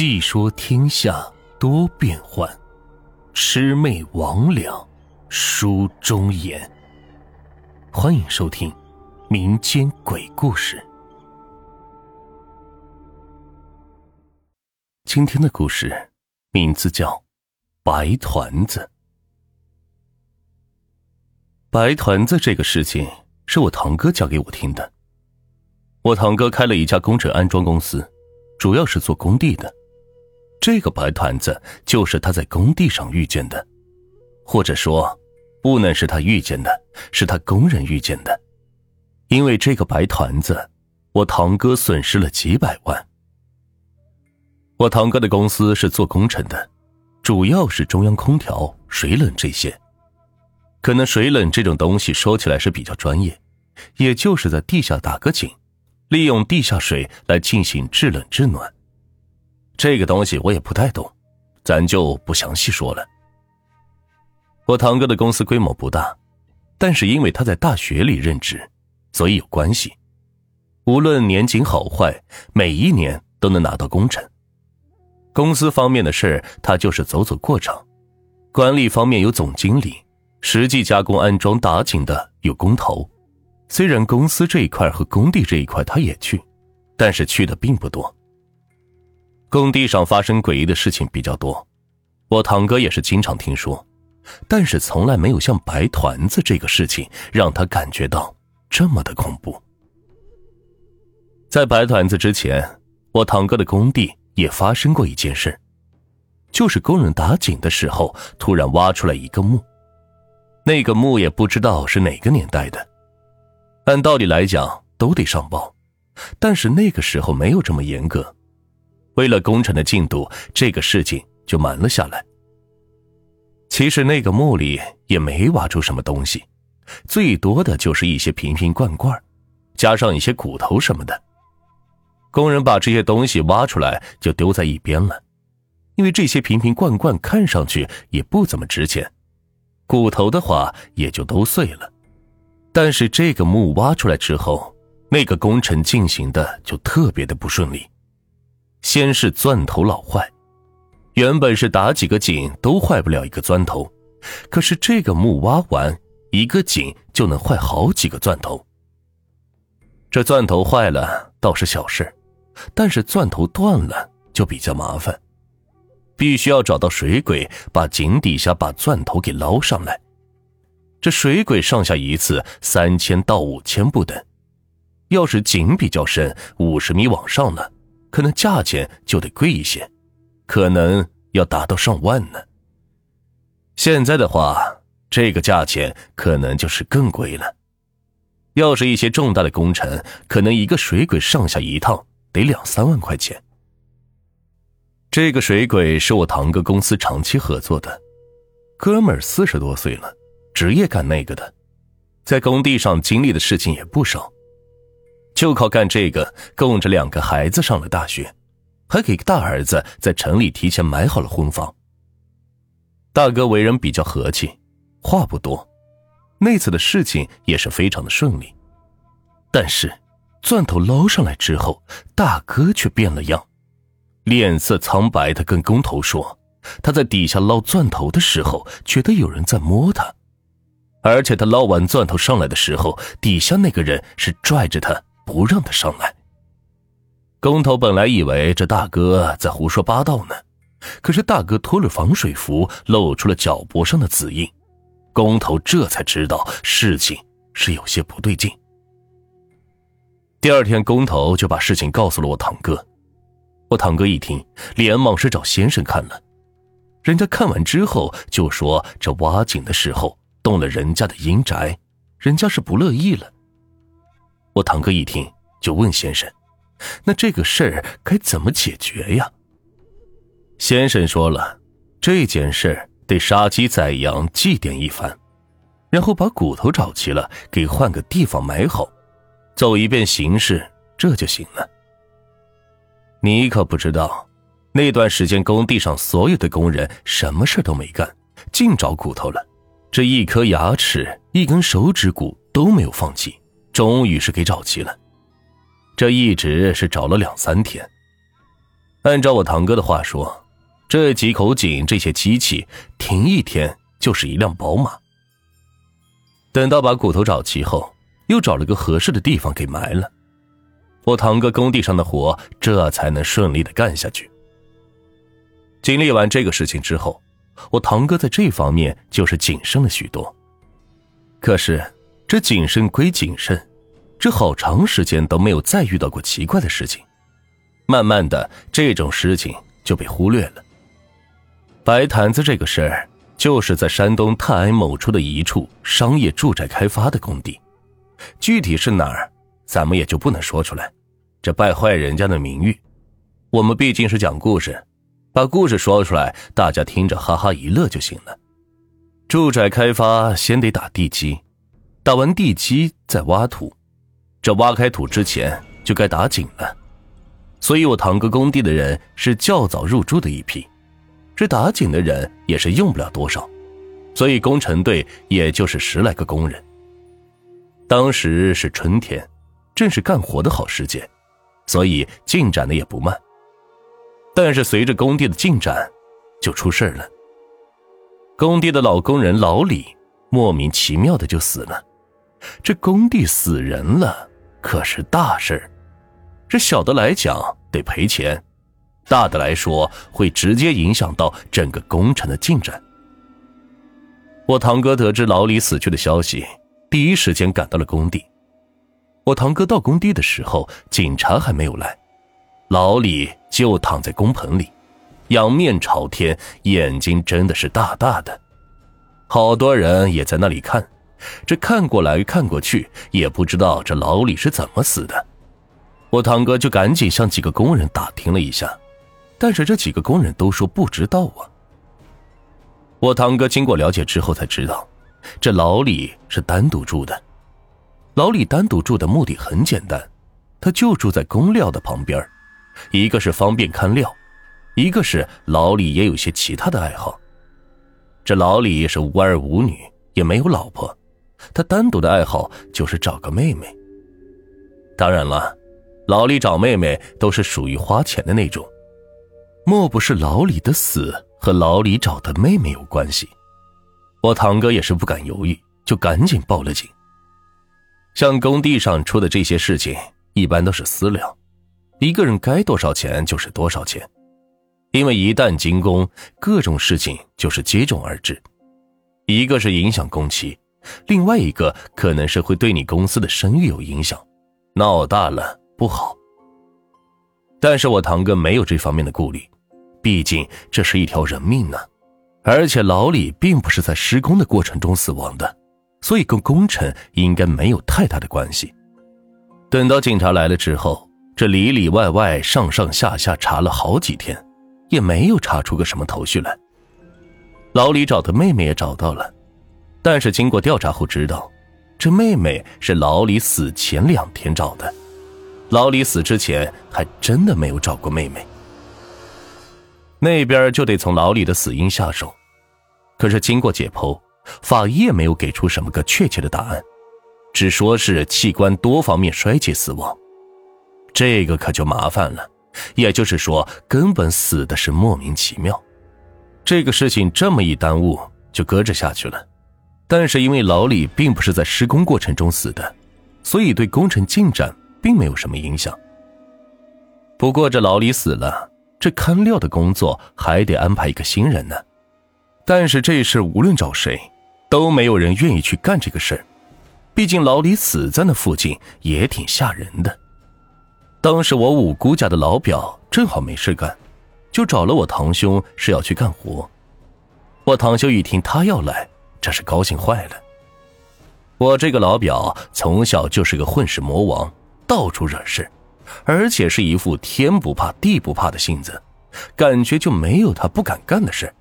细说天下多变幻，魑魅魍魉书中言。欢迎收听民间鬼故事。今天的故事名字叫《白团子》。白团子这个事情是我堂哥讲给我听的。我堂哥开了一家工程安装公司，主要是做工地的。这个白团子就是他在工地上遇见的，或者说，不能是他遇见的，是他工人遇见的。因为这个白团子，我堂哥损失了几百万。我堂哥的公司是做工程的，主要是中央空调、水冷这些。可能水冷这种东西说起来是比较专业，也就是在地下打个井，利用地下水来进行制冷制暖。这个东西我也不太懂，咱就不详细说了。我堂哥的公司规模不大，但是因为他在大学里任职，所以有关系。无论年景好坏，每一年都能拿到工程。公司方面的事他就是走走过场；管理方面有总经理，实际加工安装打井的有工头。虽然公司这一块和工地这一块他也去，但是去的并不多。工地上发生诡异的事情比较多，我堂哥也是经常听说，但是从来没有像白团子这个事情让他感觉到这么的恐怖。在白团子之前，我堂哥的工地也发生过一件事，就是工人打井的时候突然挖出来一个墓，那个墓也不知道是哪个年代的，按道理来讲都得上报，但是那个时候没有这么严格。为了工程的进度，这个事情就瞒了下来。其实那个墓里也没挖出什么东西，最多的就是一些瓶瓶罐罐，加上一些骨头什么的。工人把这些东西挖出来就丢在一边了，因为这些瓶瓶罐罐看上去也不怎么值钱，骨头的话也就都碎了。但是这个墓挖出来之后，那个工程进行的就特别的不顺利。先是钻头老坏，原本是打几个井都坏不了一个钻头，可是这个木挖完一个井就能坏好几个钻头。这钻头坏了倒是小事，但是钻头断了就比较麻烦，必须要找到水鬼把井底下把钻头给捞上来。这水鬼上下一次三千到五千不等，要是井比较深，五十米往上了。可能价钱就得贵一些，可能要达到上万呢。现在的话，这个价钱可能就是更贵了。要是一些重大的工程，可能一个水鬼上下一趟得两三万块钱。这个水鬼是我堂哥公司长期合作的，哥们儿四十多岁了，职业干那个的，在工地上经历的事情也不少。就靠干这个供着两个孩子上了大学，还给大儿子在城里提前买好了婚房。大哥为人比较和气，话不多，那次的事情也是非常的顺利。但是钻头捞上来之后，大哥却变了样，脸色苍白的跟工头说：“他在底下捞钻头的时候，觉得有人在摸他，而且他捞完钻头上来的时候，底下那个人是拽着他。”不让他上来。工头本来以为这大哥在胡说八道呢，可是大哥脱了防水服，露出了脚脖上的紫印，工头这才知道事情是有些不对劲。第二天，工头就把事情告诉了我堂哥，我堂哥一听，连忙是找先生看了，人家看完之后就说这挖井的时候动了人家的阴宅，人家是不乐意了。我堂哥一听，就问先生：“那这个事儿该怎么解决呀？”先生说了：“这件事得杀鸡宰羊，祭奠一番，然后把骨头找齐了，给换个地方埋好，走一遍形式，这就行了。”你可不知道，那段时间工地上所有的工人什么事都没干，净找骨头了，这一颗牙齿、一根手指骨都没有放弃。终于是给找齐了，这一直是找了两三天。按照我堂哥的话说，这几口井这些机器停一天就是一辆宝马。等到把骨头找齐后，又找了个合适的地方给埋了。我堂哥工地上的活这才能顺利的干下去。经历完这个事情之后，我堂哥在这方面就是谨慎了许多。可是这谨慎归谨慎，这好长时间都没有再遇到过奇怪的事情。慢慢的，这种事情就被忽略了。白坛子这个事儿，就是在山东泰安某处的一处商业住宅开发的工地，具体是哪儿，咱们也就不能说出来，这败坏人家的名誉。我们毕竟是讲故事，把故事说出来，大家听着哈哈一乐就行了。住宅开发先得打地基，打完地基再挖土，这挖开土之前就该打井了。所以我堂哥工地的人是较早入住的一批，这打井的人也是用不了多少，所以工程队也就是十来个工人。当时是春天，正是干活的好时节，所以进展的也不慢。但是随着工地的进展，就出事了。工地的老工人老李莫名其妙的就死了，这工地死人了，可是大事儿这小的来讲得赔钱，大的来说会直接影响到整个工程的进展。我堂哥得知老李死去的消息，第一时间赶到了工地。我堂哥到工地的时候，警察还没有来，老李就躺在工棚里，仰面朝天，眼睛真的是大大的。好多人也在那里看，这看过来看过去，也不知道这老李是怎么死的。我堂哥就赶紧向几个工人打听了一下，但是这几个工人都说不知道啊。我堂哥经过了解之后才知道，这老李是单独住的。老李单独住的目的很简单，他就住在工料的旁边，一个是方便看料，一个是老李也有些其他的爱好。这老李是无儿无女，也没有老婆，他单独的爱好就是找个妹妹。当然了。老李找妹妹都是属于花钱的那种，莫不是老李的死和老李找的妹妹有关系？我堂哥也是不敢犹豫，就赶紧报了警。像工地上出的这些事情，一般都是私了，一个人该多少钱就是多少钱，因为一旦进工，各种事情就是接踵而至，一个是影响工期，另外一个可能是会对你公司的声誉有影响，闹大了。不好，但是我堂哥没有这方面的顾虑，毕竟这是一条人命呢，而且老李并不是在施工的过程中死亡的，所以跟工程应该没有太大的关系。等到警察来了之后，这里里外外、上上下下查了好几天，也没有查出个什么头绪来。老李找的妹妹也找到了，但是经过调查后知道，这妹妹是老李死前两天找的。老李死之前还真的没有找过妹妹，那边就得从老李的死因下手。可是经过解剖，法医也没有给出什么个确切的答案，只说是器官多方面衰竭死亡。这个可就麻烦了，也就是说，根本死的是莫名其妙。这个事情这么一耽误，就搁置下去了。但是因为老李并不是在施工过程中死的，所以对工程进展。并没有什么影响。不过这老李死了，这看料的工作还得安排一个新人呢。但是这事无论找谁，都没有人愿意去干这个事儿。毕竟老李死在那附近也挺吓人的。当时我五姑家的老表正好没事干，就找了我堂兄是要去干活。我堂兄一听他要来，这是高兴坏了。我这个老表从小就是个混世魔王。到处惹事，而且是一副天不怕地不怕的性子，感觉就没有他不敢干的事。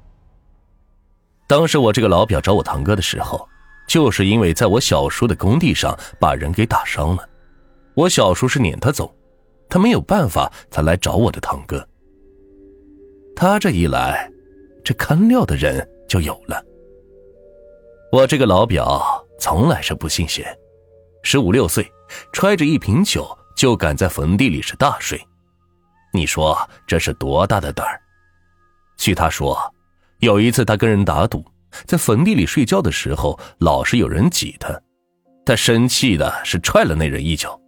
当时我这个老表找我堂哥的时候，就是因为在我小叔的工地上把人给打伤了，我小叔是撵他走，他没有办法才来找我的堂哥。他这一来，这看料的人就有了。我这个老表从来是不信邪，十五六岁。揣着一瓶酒，就敢在坟地里是大睡。你说这是多大的胆儿？据他说，有一次他跟人打赌，在坟地里睡觉的时候，老是有人挤他，他生气的是踹了那人一脚。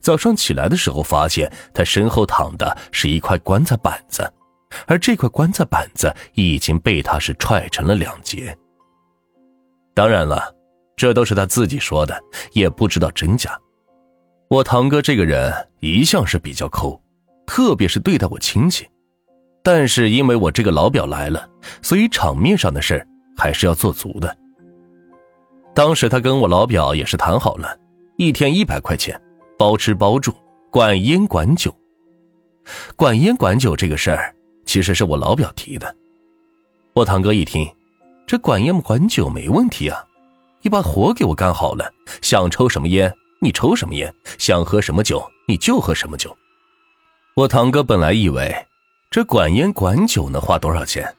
早上起来的时候，发现他身后躺的是一块棺材板子，而这块棺材板子已经被他是踹成了两截。当然了，这都是他自己说的，也不知道真假。我堂哥这个人一向是比较抠，特别是对待我亲戚。但是因为我这个老表来了，所以场面上的事还是要做足的。当时他跟我老表也是谈好了，一天一百块钱。包吃包住，管烟管酒。管烟管酒这个事儿，其实是我老表提的。我堂哥一听，这管烟管酒没问题啊，你把活给我干好了，想抽什么烟你抽什么烟，想喝什么酒你就喝什么酒。我堂哥本来以为这管烟管酒能花多少钱，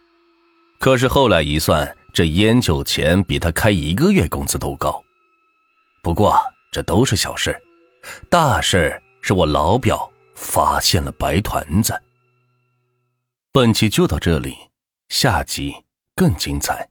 可是后来一算，这烟酒钱比他开一个月工资都高。不过这都是小事。大事是我老表发现了白团子。本期就到这里，下集更精彩。